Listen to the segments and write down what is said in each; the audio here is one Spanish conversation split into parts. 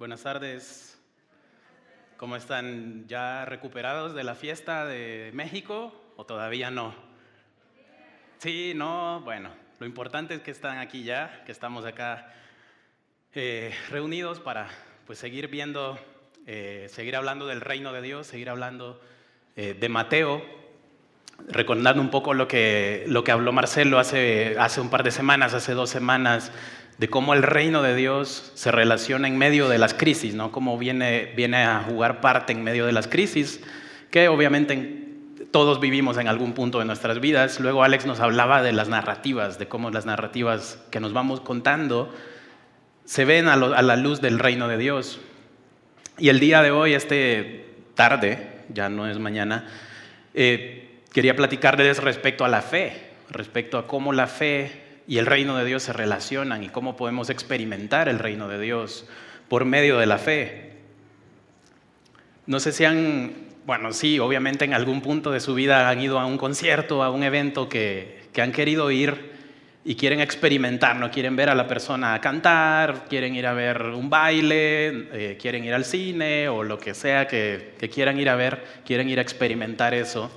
Buenas tardes. ¿Cómo están? ¿Ya recuperados de la fiesta de México o todavía no? Sí, no, bueno, lo importante es que están aquí ya, que estamos acá eh, reunidos para pues seguir viendo, eh, seguir hablando del reino de Dios, seguir hablando eh, de Mateo, recordando un poco lo que, lo que habló Marcelo hace, hace un par de semanas, hace dos semanas, de cómo el reino de Dios se relaciona en medio de las crisis, ¿no? Cómo viene, viene a jugar parte en medio de las crisis, que obviamente todos vivimos en algún punto de nuestras vidas. Luego Alex nos hablaba de las narrativas, de cómo las narrativas que nos vamos contando se ven a, la luz del reino de Dios. Y el día de hoy, este tarde, ya no es mañana, eh, quería platicarles respecto a la fe, respecto a cómo la fe y el reino de Dios se relacionan y cómo podemos experimentar el reino de Dios por medio de la fe. No sé si han, bueno, sí, obviamente en algún punto de su vida han ido a un concierto, a un evento que, han querido ir y quieren experimentar, no quieren ver a la persona cantar, quieren ir a ver un baile, eh, quieren ir al cine o lo que sea que, que quieran ir a ver, quieren ir a experimentar eso.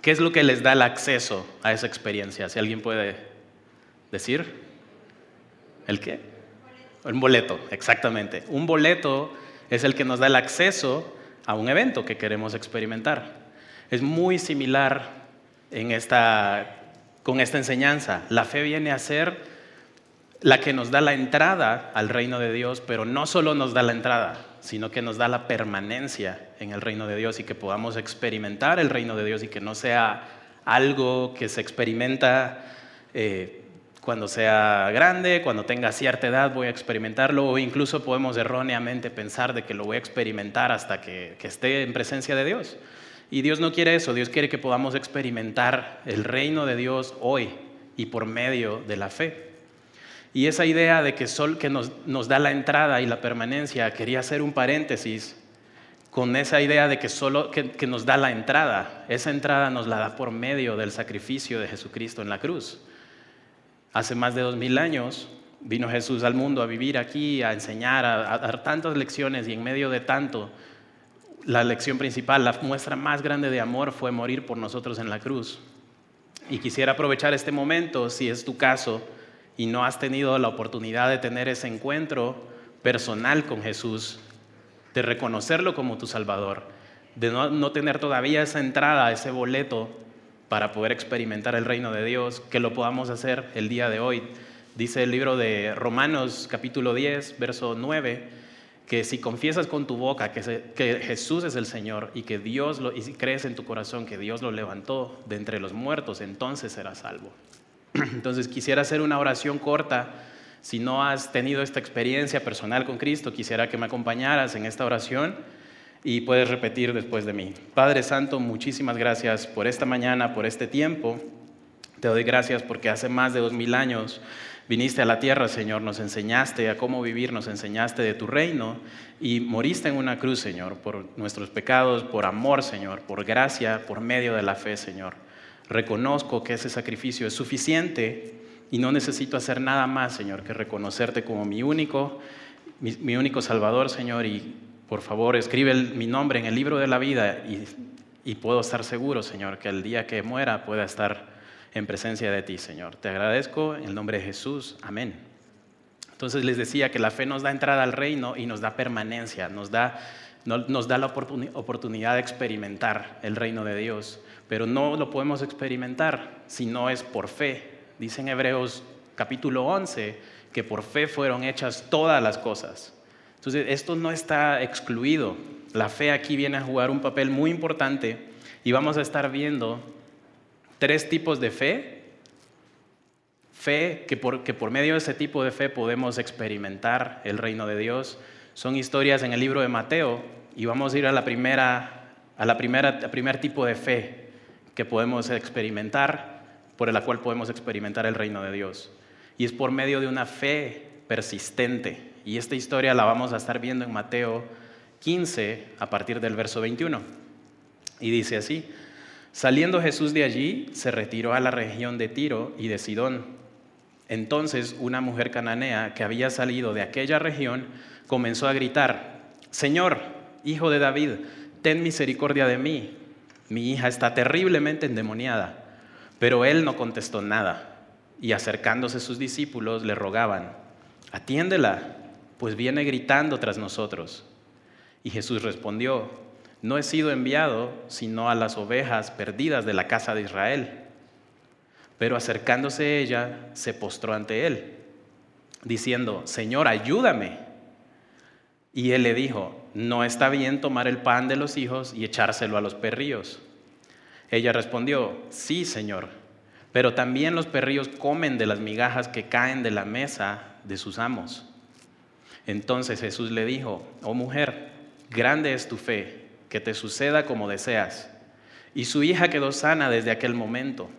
¿Qué es lo que les da el acceso a esa experiencia? Si alguien puede decir? ¿El qué? Un boleto, exactamente. Un boleto es el que nos da el acceso a un evento que queremos experimentar. Es muy similar en esta, con esta enseñanza. La fe viene a ser la que nos da la entrada al reino de Dios, pero no solo nos da la entrada, sino que nos da la permanencia en el reino de Dios y que podamos experimentar el reino de Dios y que no sea algo que se experimenta eh, cuando sea grande, cuando tenga cierta edad voy a experimentarlo o incluso podemos erróneamente pensar de que lo voy a experimentar hasta que, esté en presencia de Dios. Y Dios no quiere eso, Dios quiere que podamos experimentar el reino de Dios hoy y por medio de la fe. Y esa idea de que Sol que nos, da la entrada y la permanencia, quería hacer un paréntesis con esa idea de que solo que nos da la entrada, esa entrada nos la da por medio del sacrificio de Jesucristo en la cruz. Hace más de dos mil años vino Jesús al mundo a vivir aquí, a enseñar, a, dar tantas lecciones y en medio de tanto, la lección principal, la muestra más grande de amor fue morir por nosotros en la cruz. Y quisiera aprovechar este momento, si es tu caso, y no has tenido la oportunidad de tener ese encuentro personal con Jesús, de reconocerlo como tu Salvador, de no, no tener todavía esa entrada, ese boleto para poder experimentar el reino de Dios, que lo podamos hacer el día de hoy. Dice el libro de Romanos capítulo 10, verso 9, que si confiesas con tu boca que, Jesús es el Señor y que Dios lo, y crees en tu corazón que Dios lo levantó de entre los muertos, entonces serás salvo. Entonces quisiera hacer una oración corta. Si no has tenido esta experiencia personal con Cristo, quisiera que me acompañaras en esta oración y puedes repetir después de mí. Padre Santo, muchísimas gracias por esta mañana, por este tiempo. Te doy gracias porque hace más de dos mil años viniste a la tierra, Señor, nos enseñaste a cómo vivir, nos enseñaste de tu reino y moriste en una cruz, Señor, por nuestros pecados, por amor, Señor, por gracia, por medio de la fe, Señor. Reconozco que ese sacrificio es suficiente y no necesito hacer nada más, Señor, que reconocerte como mi único, mi, mi único Salvador, Señor, y por favor, escribe mi nombre en el libro de la vida y, puedo estar seguro, Señor, que el día que muera pueda estar en presencia de ti, Señor. Te agradezco en el nombre de Jesús. Amén. Entonces les decía que la fe nos da entrada al reino y nos da permanencia, nos da, nos da la oportunidad de experimentar el reino de Dios, pero no lo podemos experimentar si no es por fe. Dice en Hebreos capítulo 11 que por fe fueron hechas todas las cosas. Entonces, esto no está excluido. La fe aquí viene a jugar un papel muy importante y vamos a estar viendo tres tipos de fe. Fe que por, que por medio de ese tipo de fe podemos experimentar el reino de Dios. Son historias en el libro de Mateo y vamos a ir a la primera, a la primera, primer tipo de fe que podemos experimentar, por la cual podemos experimentar el reino de Dios. Y es por medio de una fe persistente. Y esta historia la vamos a estar viendo en Mateo 15 a partir del verso 21. Y dice así, saliendo Jesús de allí, se retiró a la región de Tiro y de Sidón. Entonces una mujer cananea que había salido de aquella región comenzó a gritar, Señor, hijo de David, ten misericordia de mí. Mi hija está terriblemente endemoniada. Pero él no contestó nada. Y acercándose sus discípulos le rogaban, atiéndela, pues viene gritando tras nosotros. Y Jesús respondió, no he sido enviado sino a las ovejas perdidas de la casa de Israel. Pero acercándose ella, se postró ante él, diciendo, Señor, ayúdame. Y él le dijo, no está bien tomar el pan de los hijos y echárselo a los perrillos. Ella respondió, sí, Señor, pero también los perrillos comen de las migajas que caen de la mesa de sus amos. Entonces Jesús le dijo, oh mujer, grande es tu fe, que te suceda como deseas. Y su hija quedó sana desde aquel momento.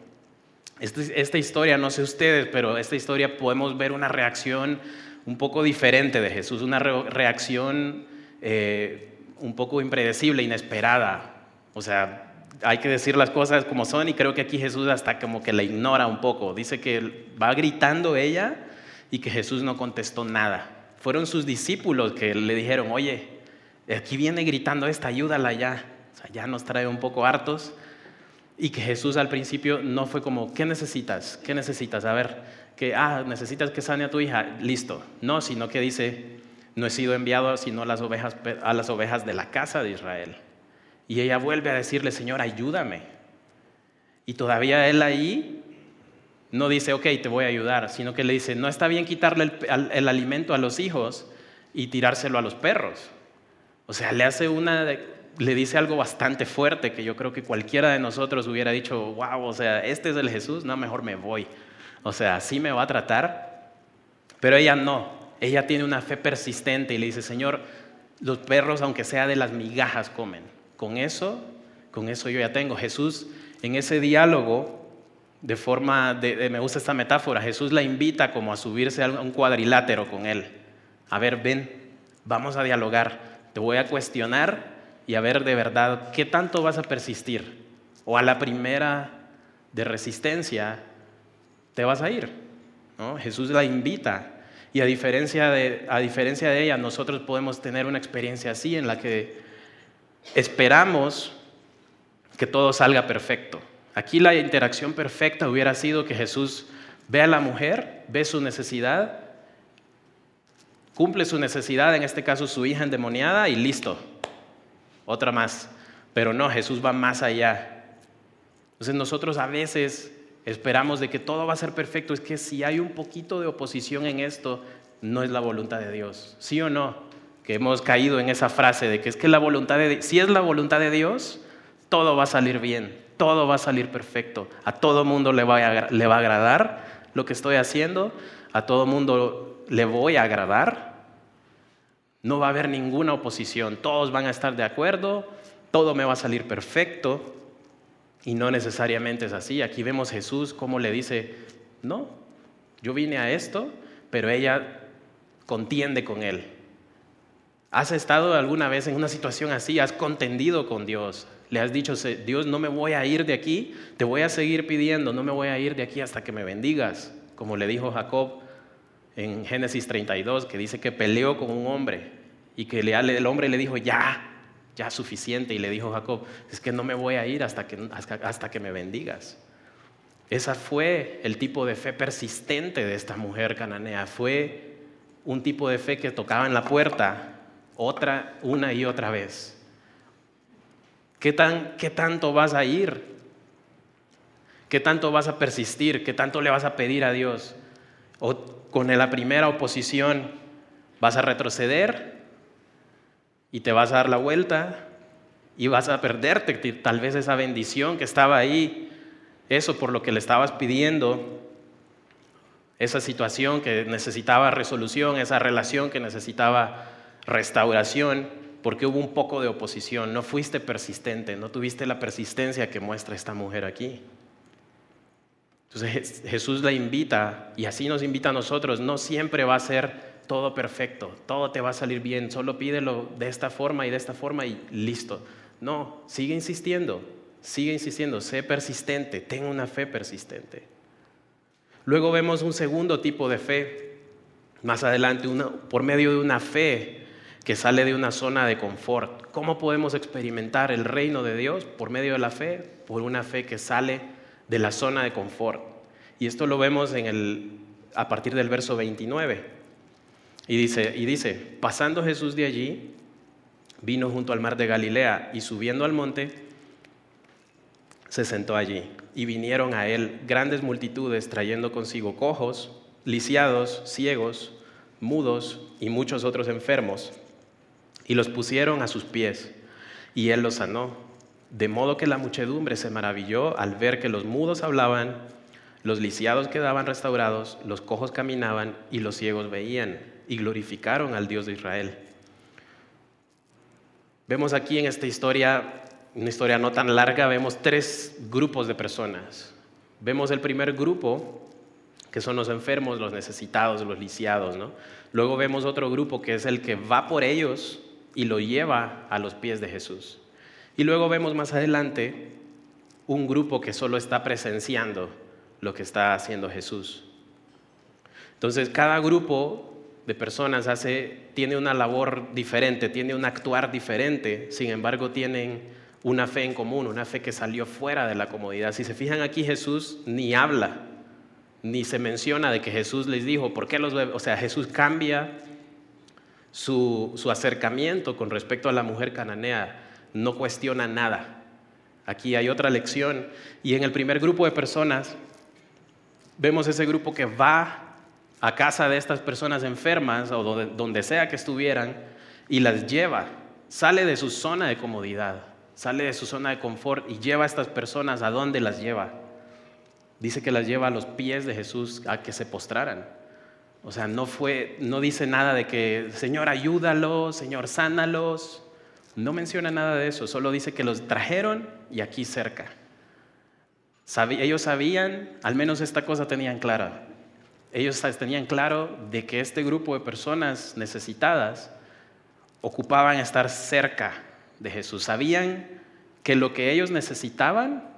Este, esta, historia, no sé ustedes, pero esta historia podemos ver una reacción un poco diferente de Jesús, una reacción eh, un poco impredecible, inesperada. O sea, hay que decir las cosas como son y creo que aquí Jesús hasta como que la ignora un poco. Dice que va gritando ella y que Jesús no contestó nada. Fueron sus discípulos que le dijeron, oye, aquí viene gritando esta, ayúdala ya. O sea, ya nos trae un poco hartos. Y que Jesús al principio no fue como, ¿qué necesitas? ¿Qué necesitas? A ver, que, ah, necesitas que sane a tu hija, listo. No, sino que dice, no he sido enviado sino a las ovejas, a las ovejas de la casa de Israel. Y ella vuelve a decirle, Señor, ayúdame. Y todavía él ahí no dice, ok, te voy a ayudar, sino que le dice, no está bien quitarle el, el alimento a los hijos y tirárselo a los perros. O sea, le hace una, le dice algo bastante fuerte que yo creo que cualquiera de nosotros hubiera dicho, wow, o sea, este es el Jesús, no, mejor me voy. O sea, así me va a tratar. Pero ella no, ella tiene una fe persistente y le dice, Señor, los perros, aunque sea de las migajas, comen. Con eso, con eso yo ya tengo. Jesús, en ese diálogo, de forma, de, me gusta esta metáfora, Jesús la invita como a subirse a un cuadrilátero con él. A ver, ven, vamos a dialogar te voy a cuestionar y a ver de verdad qué tanto vas a persistir. O a la primera de resistencia te vas a ir. Jesús la invita. Y a diferencia, de, a diferencia de ella, nosotros podemos tener una experiencia así en la que esperamos que todo salga perfecto. Aquí la interacción perfecta hubiera sido que Jesús ve a la mujer, ve su necesidad cumple su necesidad, en este caso su hija endemoniada, y listo, otra más. Pero no, Jesús va más allá. Entonces nosotros a veces esperamos de que todo va a ser perfecto. Es que si hay un poquito de oposición en esto, no es la voluntad de Dios. ¿Sí o no? Que hemos caído en esa frase de que es que la voluntad de si es la voluntad de Dios, todo va a salir bien, todo va a salir perfecto. A todo mundo le va a, le va a agradar lo que estoy haciendo, a todo mundo le voy a agradar, no va a haber ninguna oposición, todos van a estar de acuerdo, todo me va a salir perfecto y no necesariamente es así. Aquí vemos Jesús como le dice, no, yo vine a esto, pero ella contiende con él. ¿Has estado alguna vez en una situación así? ¿Has contendido con Dios? Le has dicho, Dios, no me voy a ir de aquí, te voy a seguir pidiendo, no me voy a ir de aquí hasta que me bendigas, como le dijo Jacob en Génesis 32, que dice que peleó con un hombre y que el hombre le dijo, ya, ya suficiente. Y le dijo Jacob, es que no me voy a ir hasta que, hasta que me bendigas. Esa fue el tipo de fe persistente de esta mujer cananea. Fue un tipo de fe que tocaba en la puerta otra, una y otra vez. ¿Qué, tan, ¿Qué tanto vas a ir? ¿Qué tanto vas a persistir? ¿Qué tanto le vas a pedir a Dios? o con la primera oposición vas a retroceder y te vas a dar la vuelta y vas a perderte tal vez esa bendición que estaba ahí, eso por lo que le estabas pidiendo, esa situación que necesitaba resolución, esa relación que necesitaba restauración, porque hubo un poco de oposición, no fuiste persistente, no tuviste la persistencia que muestra esta mujer aquí. Entonces Jesús la invita y así nos invita a nosotros. No siempre va a ser todo perfecto, todo te va a salir bien, solo pídelo de esta forma y de esta forma y listo. No, sigue insistiendo, sigue insistiendo, sé persistente, ten una fe persistente. Luego vemos un segundo tipo de fe, más adelante, por medio de una fe que sale de una zona de confort. ¿Cómo podemos experimentar el reino de Dios? Por medio de la fe, por una fe que sale de la zona de confort. Y esto lo vemos en el, a partir del verso 29. Y dice, y dice, pasando Jesús de allí, vino junto al mar de Galilea y subiendo al monte, se sentó allí. Y vinieron a él grandes multitudes trayendo consigo cojos, lisiados, ciegos, mudos y muchos otros enfermos, y los pusieron a sus pies, y él los sanó. De modo que la muchedumbre se maravilló al ver que los mudos hablaban, los lisiados quedaban restaurados, los cojos caminaban y los ciegos veían, y glorificaron al Dios de Israel. Vemos aquí en esta historia, una historia no tan larga, vemos tres grupos de personas. Vemos el primer grupo, que son los enfermos, los necesitados, los lisiados. ¿no? Luego vemos otro grupo que es el que va por ellos y lo lleva a los pies de Jesús. Y luego vemos más adelante un grupo que solo está presenciando lo que está haciendo Jesús. Entonces, cada grupo de personas hace, tiene una labor diferente, tiene un actuar diferente, sin embargo tienen una fe en común, una fe que salió fuera de la comodidad. Si se fijan aquí, Jesús ni habla, ni se menciona de que Jesús les dijo, ¿por qué los O sea, Jesús cambia su, acercamiento con respecto a la mujer cananea, no cuestiona nada. Aquí hay otra lección. Y en el primer grupo de personas, vemos ese grupo que va a casa de estas personas enfermas o donde, sea que estuvieran y las lleva. Sale de su zona de comodidad, sale de su zona de confort y lleva a estas personas a dónde las lleva. Dice que las lleva a los pies de Jesús a que se postraran. O sea, no fue, no dice nada de que, Señor, ayúdalos, Señor, sánalos. No menciona nada de eso, solo dice que los trajeron y aquí cerca. ellos sabían, al menos esta cosa tenían clara, ellos tenían claro de que este grupo de personas necesitadas ocupaban estar cerca de Jesús. Sabían que lo que ellos necesitaban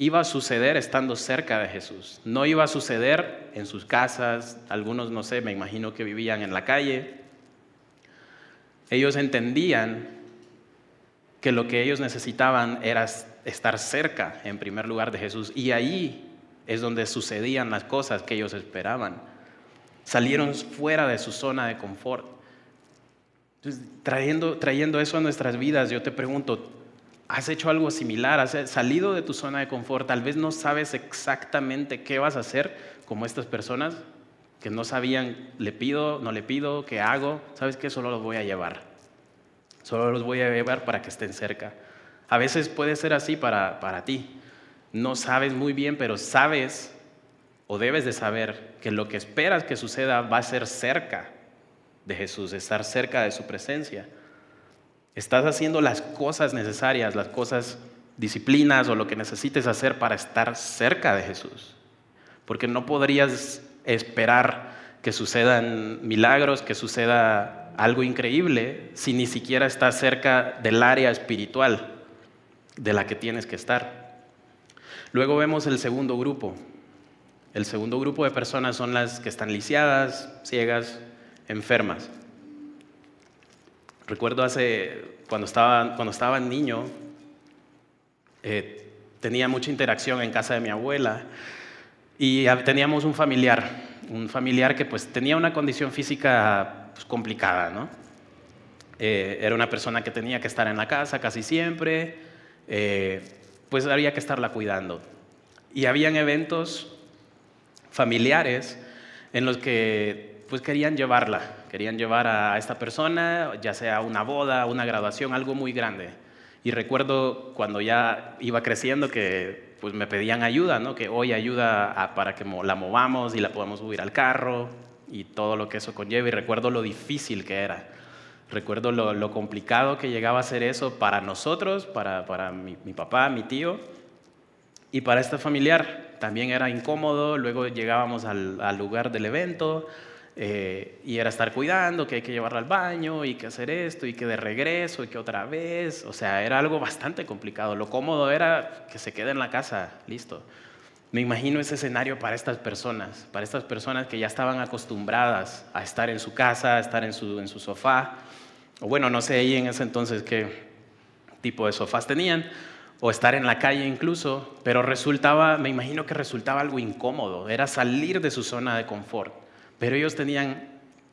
iba a suceder estando cerca de Jesús. No iba a suceder en sus casas, algunos no sé, me imagino que vivían en la calle. Ellos entendían que lo que ellos necesitaban era estar cerca, en primer lugar, de Jesús. Y ahí es donde sucedían las cosas que ellos esperaban. Salieron fuera de su zona de confort. Entonces, trayendo, trayendo eso a nuestras vidas, yo te pregunto, ¿has hecho algo similar? ¿Has salido de tu zona de confort? Tal vez no sabes exactamente qué vas a hacer como estas personas que no sabían, le pido, no le pido, qué hago. ¿Sabes qué? Solo los voy a llevar. Solo los voy a llevar para que estén cerca. A veces puede ser así para, para ti no sabes muy bien, pero sabes o debes de saber que lo que esperas que suceda va a ser cerca de Jesús, estar cerca de su presencia. Estás haciendo las cosas necesarias, las cosas disciplinas o lo que necesites hacer para estar cerca de Jesús. Porque no podrías esperar que sucedan milagros, que suceda algo increíble, si ni siquiera estás cerca del área espiritual de la que tienes que estar. Luego vemos el segundo grupo. El segundo grupo de personas son las que están lisiadas, ciegas, enfermas. Recuerdo hace, cuando estaba, cuando estaba niño, eh, tenía mucha interacción en casa de mi abuela y teníamos un familiar, un familiar que pues tenía una condición física pues, complicada, ¿no? Eh, era una persona que tenía que estar en la casa casi siempre, eh, pues había que estarla cuidando. Y habían eventos familiares en los que pues querían llevarla, querían llevar a esta persona, ya sea una boda, una graduación, algo muy grande. Y recuerdo cuando ya iba creciendo que pues me pedían ayuda, ¿no? que hoy ayuda para que la movamos y la podamos subir al carro y todo lo que eso conlleva. Y recuerdo lo difícil que era. Recuerdo lo, complicado que llegaba a ser eso para nosotros, para, para mi, papá, mi tío, y para este familiar. También era incómodo, luego llegábamos al, al lugar del evento eh, y era estar cuidando, que hay que llevarla al baño y que hacer esto y que de regreso y que otra vez. O sea, era algo bastante complicado. Lo cómodo era que se quede en la casa, listo. Me imagino ese escenario para estas personas, para estas personas que ya estaban acostumbradas a estar en su casa, a estar en su, en su sofá, o bueno, no sé ahí en ese entonces qué tipo de sofás tenían, o estar en la calle incluso, pero resultaba, me imagino que resultaba algo incómodo, era salir de su zona de confort, pero ellos tenían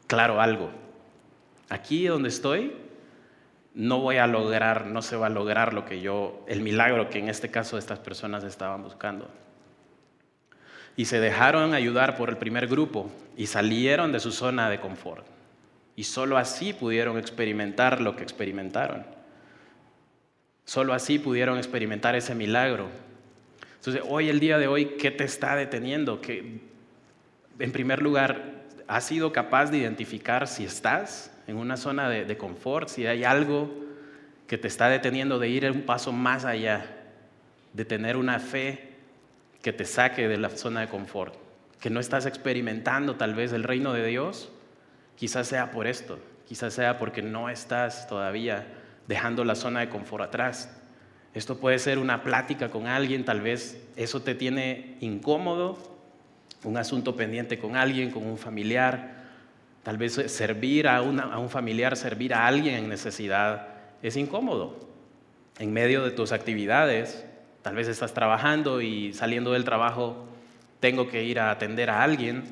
claro algo, aquí donde estoy, no voy a lograr, no se va a lograr lo que yo, el milagro que en este caso estas personas estaban buscando y se dejaron ayudar por el primer grupo y salieron de su zona de confort. Y solo así pudieron experimentar lo que experimentaron. Solo así pudieron experimentar ese milagro. Entonces, hoy, el día de hoy, ¿qué te está deteniendo? Que, en primer lugar, ¿has sido capaz de identificar si estás en una zona de, de confort, si hay algo que te está deteniendo de ir un paso más allá, de tener una fe que te saque de la zona de confort, que no estás experimentando tal vez el reino de Dios, quizás sea por esto, quizás sea porque no estás todavía dejando la zona de confort atrás. Esto puede ser una plática con alguien, tal vez eso te tiene incómodo, un asunto pendiente con alguien, con un familiar, tal vez servir a, a un familiar, servir a alguien en necesidad, es incómodo. En medio de tus actividades, Tal vez estás trabajando y saliendo del trabajo tengo que ir a atender a alguien.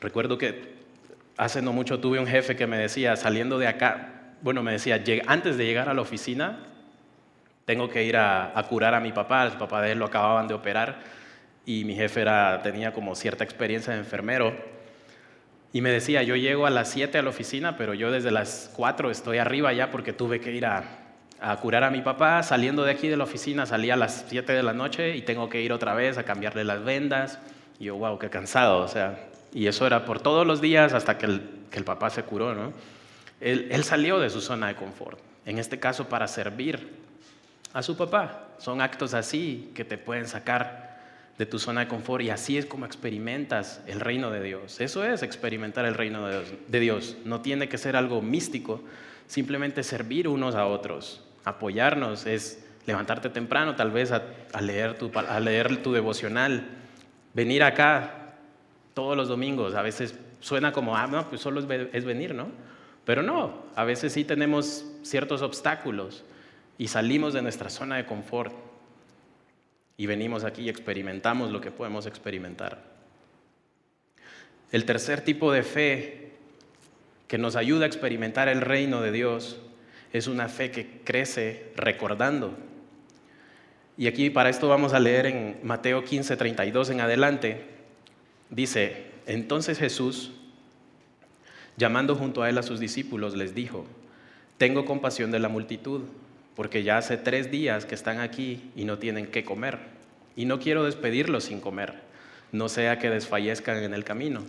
Recuerdo que hace no mucho tuve un jefe que me decía, saliendo de acá, bueno, me decía, antes de llegar a la oficina, tengo que ir a, curar a mi papá, el papá de él lo acababan de operar y mi jefe era, tenía como cierta experiencia de enfermero. Y me decía, yo llego a las 7 a la oficina, pero yo desde las 4 estoy arriba ya porque tuve que ir a, a curar a mi papá. Saliendo de aquí de la oficina, salía a las 7 de la noche y tengo que ir otra vez a cambiarle las vendas. Y yo, wow, qué cansado. O sea, y eso era por todos los días hasta que el, que el papá se curó, ¿no? Él, él salió de su zona de confort. En este caso, para servir a su papá. Son actos así que te pueden sacar de tu zona de confort y así es como experimentas el reino de Dios. Eso es experimentar el reino de Dios. No tiene que ser algo místico, simplemente servir unos a otros apoyarnos, es levantarte temprano, tal vez a, leer, tu, devocional, venir acá todos los domingos. A veces suena como, ah, no, pues solo es, venir, ¿no? Pero no, a veces sí tenemos ciertos obstáculos y salimos de nuestra zona de confort y venimos aquí y experimentamos lo que podemos experimentar. El tercer tipo de fe que nos ayuda a experimentar el reino de Dios es una fe que crece recordando. Y aquí para esto vamos a leer en Mateo 15, 32 en adelante. Dice, entonces Jesús, llamando junto a él a sus discípulos, les dijo, tengo compasión de la multitud, porque ya hace tres días que están aquí y no tienen qué comer, y no quiero despedirlos sin comer, no sea que desfallezcan en el camino.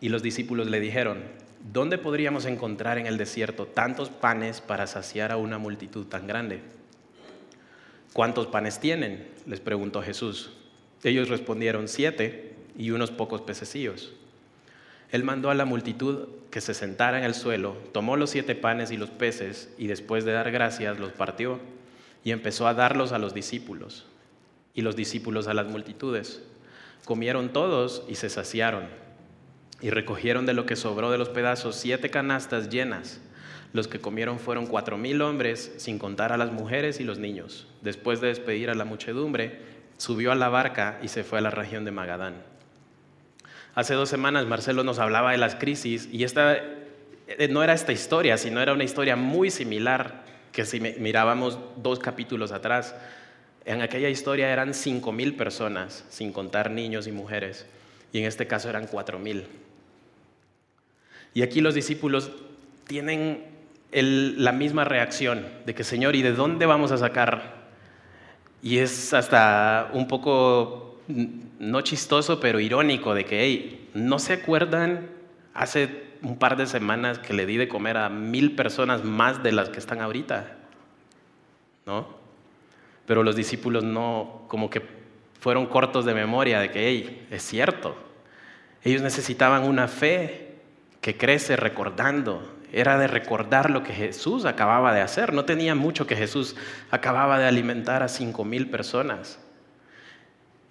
Y los discípulos le dijeron, ¿dónde podríamos encontrar en el desierto tantos panes para saciar a una multitud tan grande? ¿Cuántos panes tienen? les preguntó Jesús. Ellos respondieron, siete y unos pocos pececillos. Él mandó a la multitud que se sentara en el suelo, tomó los siete panes y los peces y después de dar gracias los partió y empezó a darlos a los discípulos y los discípulos a las multitudes. Comieron todos y se saciaron y recogieron de lo que sobró de los pedazos siete canastas llenas. Los que comieron fueron cuatro mil hombres, sin contar a las mujeres y los niños. Después de despedir a la muchedumbre, subió a la barca y se fue a la región de Magadán. Hace dos semanas Marcelo nos hablaba de las crisis y esta eh, no era esta historia, sino era una historia muy similar que si mirábamos dos capítulos atrás. En aquella historia eran cinco mil personas, sin contar niños y mujeres, y en este caso eran cuatro mil. Y aquí los discípulos tienen la misma reacción de que, Señor, ¿y de dónde vamos a sacar? Y es hasta un poco, no chistoso, pero irónico, de que, hey, ¿no se acuerdan hace un par de semanas que le di de comer a mil personas más de las que están ahorita? ¿No? Pero los discípulos no, como que fueron cortos de memoria de que, hey, es cierto. Ellos necesitaban una fe que crece recordando. Era de recordar lo que Jesús acababa de hacer. No tenía mucho que Jesús acababa de alimentar a cinco mil personas.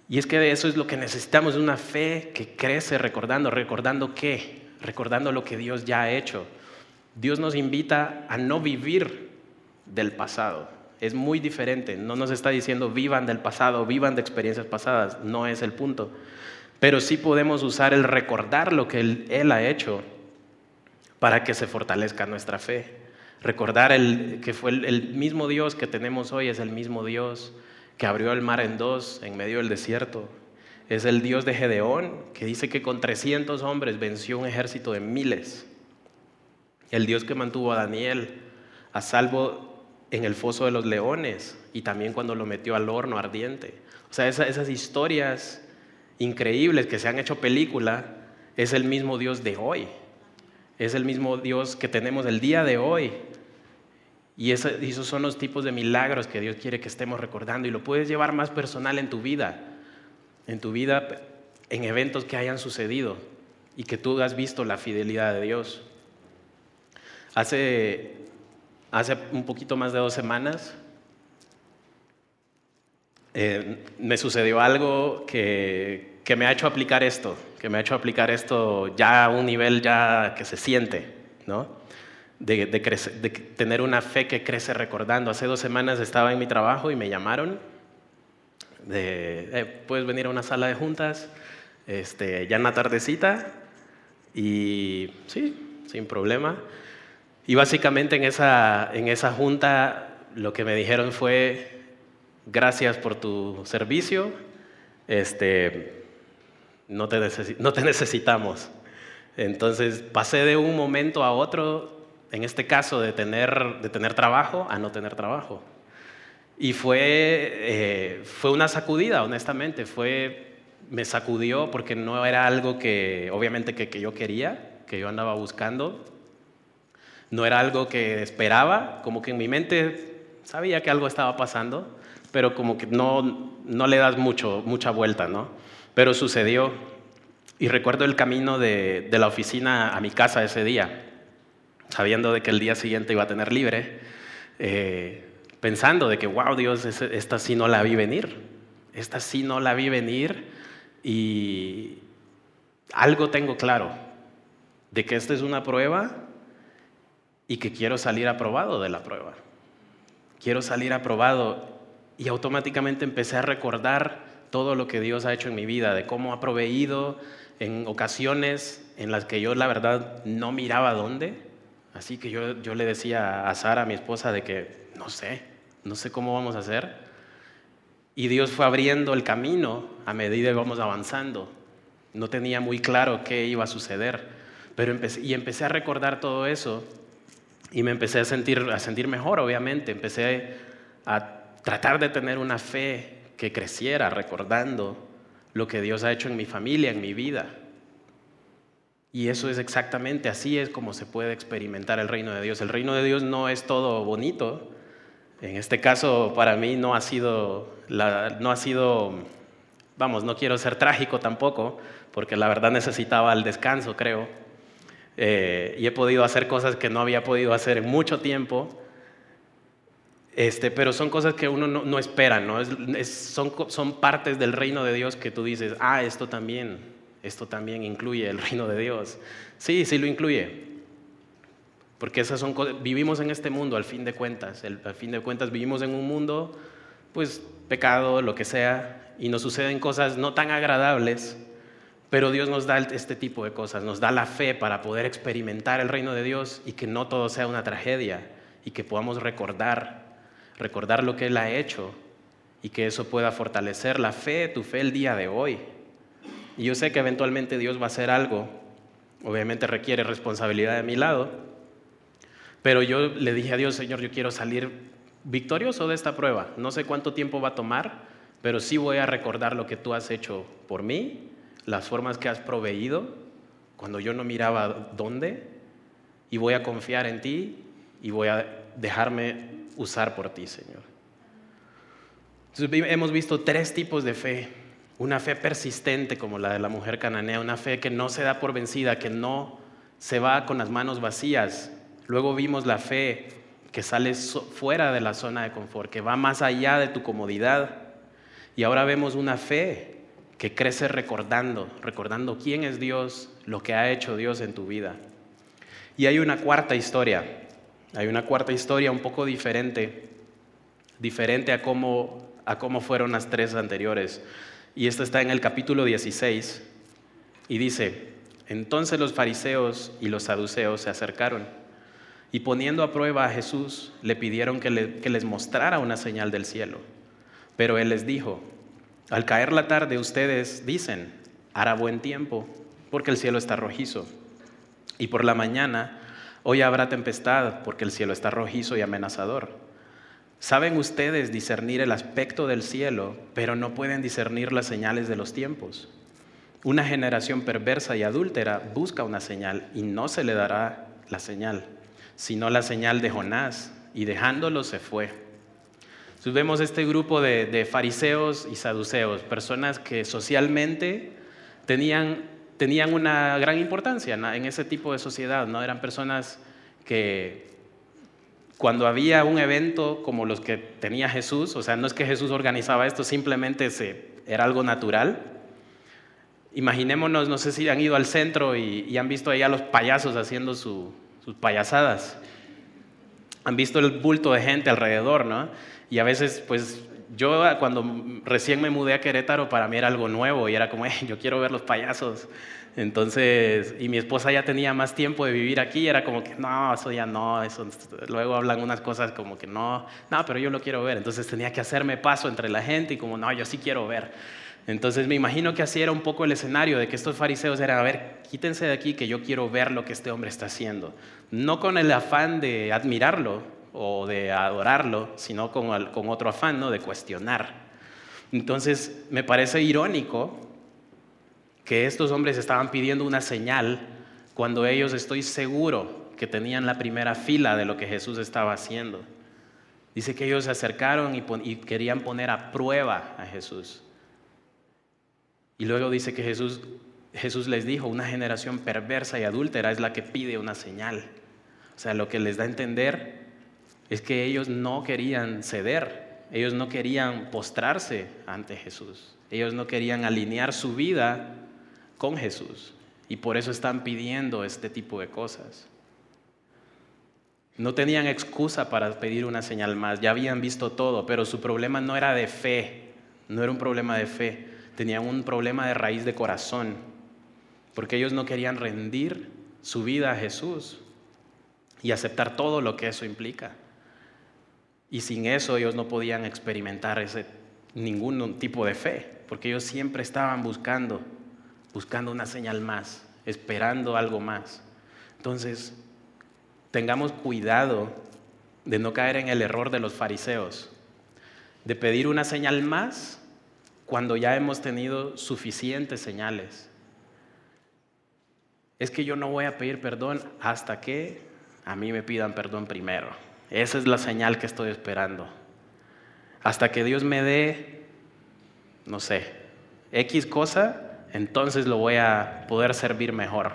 Y es que de eso es lo que necesitamos, una fe que crece recordando. ¿Recordando qué? Recordando lo que Dios ya ha hecho. Dios nos invita a no vivir del pasado. Es muy diferente. No nos está diciendo vivan del pasado, vivan de experiencias pasadas. No es el punto. Pero sí podemos usar el recordar lo que Él, ha hecho para que se fortalezca nuestra fe. Recordar el, que fue el mismo Dios que tenemos hoy, es el mismo Dios que abrió el mar en dos en medio del desierto. Es el Dios de Gedeón, que dice que con 300 hombres venció un ejército de miles. El Dios que mantuvo a Daniel a salvo en el foso de los leones y también cuando lo metió al horno ardiente. O sea, esas, historias increíbles que se han hecho película, es el mismo Dios de hoy. Es el mismo Dios que tenemos el día de hoy y, esos son los tipos de milagros que Dios quiere que estemos recordando y lo puedes llevar más personal en tu vida, en tu vida, en eventos que hayan sucedido y que tú has visto la fidelidad de Dios. Hace, hace un poquito más de dos semanas eh, me sucedió algo que, que me ha hecho aplicar esto, que me ha hecho aplicar esto ya a un nivel ya que se siente, ¿no? De, tener una fe que crece recordando. Hace dos semanas estaba en mi trabajo y me llamaron de, eh, puedes venir a una sala de juntas, este, ya en la tardecita, y sí, sin problema. Y básicamente en esa, en esa junta lo que me dijeron fue, gracias por tu servicio, este, no, te no te necesitamos. Entonces pasé de un momento a otro en este caso de tener, de tener trabajo a no tener trabajo. Y fue, eh, fue una sacudida, honestamente, fue, me sacudió porque no era algo que, obviamente, que, que yo quería, que yo andaba buscando, no era algo que esperaba, como que en mi mente sabía que algo estaba pasando, pero como que no, no le das mucho, mucha vuelta, ¿no? Pero sucedió. Y recuerdo el camino de, de la oficina a mi casa ese día sabiendo de que el día siguiente iba a tener libre, eh, pensando de que, wow, Dios, esta sí no la vi venir, esta sí no la vi venir y algo tengo claro, de que esta es una prueba y que quiero salir aprobado de la prueba. Quiero salir aprobado y automáticamente empecé a recordar todo lo que Dios ha hecho en mi vida, de cómo ha proveído en ocasiones en las que yo la verdad no miraba dónde, Así que yo, yo le decía a Sara, mi esposa, de que no sé, no sé cómo vamos a hacer. Y Dios fue abriendo el camino a medida que vamos avanzando. No tenía muy claro qué iba a suceder, pero y empecé a recordar todo eso y me empecé a sentir, a sentir mejor, obviamente. Empecé a tratar de tener una fe que creciera recordando lo que Dios ha hecho en mi familia, en mi vida. Y eso es exactamente así es como se puede experimentar el reino de Dios. El reino de Dios no es todo bonito. En este caso, para mí no ha sido, no ha sido, vamos, no quiero ser trágico tampoco, porque la verdad necesitaba el descanso, creo. Eh, y he podido hacer cosas que no había podido hacer en mucho tiempo. Este, pero son cosas que uno no, espera, ¿no? son, son partes del reino de Dios que tú dices, ah, esto también esto también incluye el reino de Dios. Sí, sí lo incluye. Porque esas son vivimos en este mundo al fin de cuentas. al fin de cuentas vivimos en un mundo, pues pecado, lo que sea, y nos suceden cosas no tan agradables, pero Dios nos da este tipo de cosas, nos da la fe para poder experimentar el reino de Dios y que no todo sea una tragedia y que podamos recordar, recordar lo que Él ha hecho y que eso pueda fortalecer la fe, tu fe el día de hoy. Y yo sé que eventualmente Dios va a hacer algo. Obviamente requiere responsabilidad de mi lado. Pero yo le dije a Dios, Señor, yo quiero salir victorioso de esta prueba. No sé cuánto tiempo va a tomar, pero sí voy a recordar lo que tú has hecho por mí, las formas que has proveído, cuando yo no miraba dónde, y voy a confiar en ti y voy a dejarme usar por ti, Señor. Entonces, hemos visto tres tipos de fe una fe persistente como la de la mujer cananea, una fe que no se da por vencida, que no, se va con las manos vacías. Luego vimos la fe que sale fuera de la zona de confort, que va más allá de tu comodidad. Y ahora vemos una fe que crece recordando, recordando quién es Dios, lo que ha hecho Dios en tu vida. Y hay una cuarta historia, hay una cuarta historia un poco diferente, diferente a cómo, a cómo fueron las tres anteriores. Y esta está en el capítulo 16 y dice, entonces los fariseos y los saduceos se acercaron y poniendo a prueba a Jesús le pidieron que, que les mostrara una señal del cielo. Pero él les dijo, al caer la tarde ustedes dicen, hará buen tiempo, porque el cielo está rojizo. Y por la mañana, hoy habrá tempestad, porque el cielo está rojizo y amenazador. Saben ustedes discernir el aspecto del cielo, pero no pueden discernir las señales de los tiempos. Una generación perversa y adúltera busca una señal y no se le dará la señal, sino la señal de Jonás, y dejándolo se fue vemos este grupo de, fariseos y saduceos, personas que socialmente tenían, tenían una gran importancia en ese tipo de sociedad, ¿no? Eran personas que cuando había un evento como los que tenía Jesús, o sea, no es que Jesús organizaba esto, simplemente se, era algo natural. Imaginémonos, no sé si han ido al centro y, han visto ahí a los payasos haciendo sus payasadas. Han visto el bulto de gente alrededor, ¿no? Y a veces, pues yo cuando recién me mudé a Querétaro, para mí era algo nuevo y era como, yo quiero ver los payasos. Entonces, y mi esposa ya tenía más tiempo de vivir aquí, y era como que, no, eso ya no, eso, luego hablan unas cosas como que no, no, pero yo lo quiero ver. Entonces tenía que hacerme paso entre la gente y como, no, yo sí quiero ver. Entonces me imagino que así era un poco el escenario de que estos fariseos eran, a ver, quítense de aquí que yo quiero ver lo que este hombre está haciendo. No con el afán de admirarlo, o de adorarlo, sino con, con otro afán, ¿no? de cuestionar. Entonces, me parece irónico que estos hombres estaban pidiendo una señal cuando ellos estoy seguro que tenían la primera fila de lo que Jesús estaba haciendo. Dice que ellos se acercaron y, querían poner a prueba a Jesús. Y luego dice que Jesús, Jesús les dijo, una generación perversa y adúltera es la que pide una señal. O sea, lo que les da a entender es que ellos no querían ceder, ellos no querían postrarse ante Jesús, ellos no querían alinear su vida con Jesús y por eso están pidiendo este tipo de cosas. No tenían excusa para pedir una señal más, ya habían visto todo, pero su problema no era de fe, no era un problema de fe, tenían un problema de raíz de corazón, porque ellos no querían rendir su vida a Jesús y aceptar todo lo que eso implica. Y sin eso ellos no podían experimentar ese, ningún tipo de fe, porque ellos siempre estaban buscando, buscando una señal más, esperando algo más. Entonces, tengamos cuidado de no caer en el error de los fariseos, de pedir una señal más cuando ya hemos tenido suficientes señales. Es que yo no voy a pedir perdón hasta que a mí me pidan perdón primero. Esa es la señal que estoy esperando. Hasta que Dios me dé, no sé, X cosa, entonces lo voy a poder servir mejor.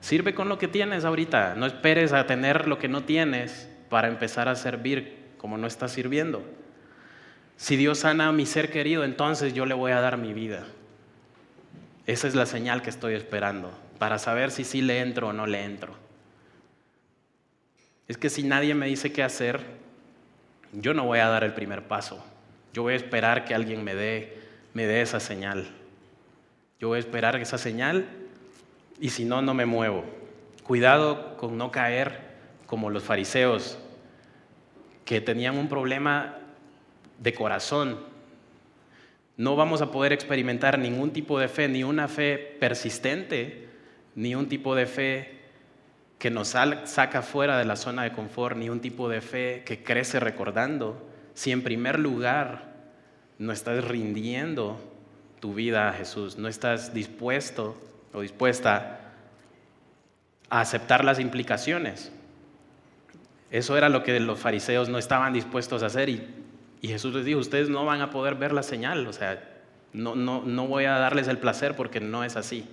Sirve con lo que tienes ahorita. No esperes a tener lo que no tienes para empezar a servir como no estás sirviendo. Si Dios sana a mi ser querido, entonces yo le voy a dar mi vida. Esa es la señal que estoy esperando para saber si sí le entro o no le entro es que si nadie me dice qué hacer, yo no voy a dar el primer paso. Yo voy a esperar que alguien me dé, me dé esa señal. Yo voy a esperar esa señal y si no, no me muevo. Cuidado con no caer como los fariseos, que tenían un problema de corazón. No vamos a poder experimentar ningún tipo de fe, ni una fe persistente, ni un tipo de fe que nos saca fuera de la zona de confort, ni un tipo de fe que crece recordando, si en primer lugar no estás rindiendo tu vida a Jesús, no estás dispuesto o dispuesta a aceptar las implicaciones. Eso era lo que los fariseos no estaban dispuestos a hacer y, Jesús les dijo, ustedes no van a poder ver la señal, o sea, no voy a darles el placer porque no es así,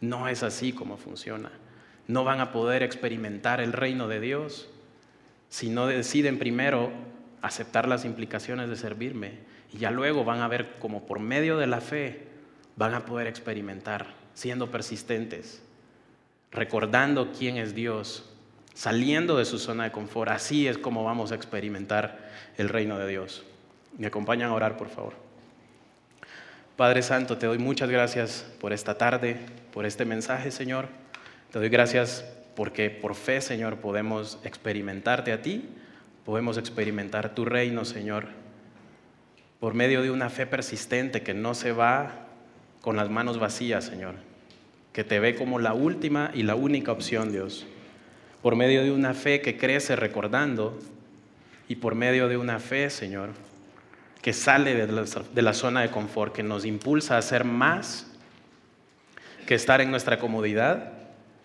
no es así como funciona. no van a poder experimentar el reino de Dios si no deciden primero aceptar las implicaciones de servirme y ya luego van a ver como por medio de la fe van a poder experimentar, siendo persistentes, recordando quién es Dios, saliendo de su zona de confort. Así es como vamos a experimentar el reino de Dios. Me acompañan a orar, por favor. Padre Santo, te doy muchas gracias por esta tarde, por este mensaje, Señor. Te doy gracias porque por fe, Señor, podemos experimentarte a ti, podemos experimentar tu reino, Señor, por medio de una fe persistente que no se va con las manos vacías, Señor, que te ve como la última y la única opción, Dios, por medio de una fe que crece recordando y por medio de una fe, Señor, que sale de la, zona de confort, que nos impulsa a hacer más que estar en nuestra comodidad,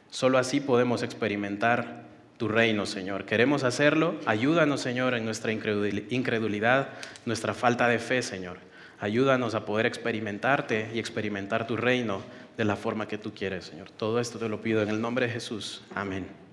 solo así podemos experimentar tu reino, Señor. Queremos hacerlo, ayúdanos, Señor, en nuestra incredulidad, nuestra falta de fe, Señor. Ayúdanos a poder experimentarte y experimentar tu reino de la forma que tú quieres, Señor. Todo esto te lo pido en el nombre de Jesús. Amén.